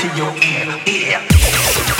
to your ear, ear.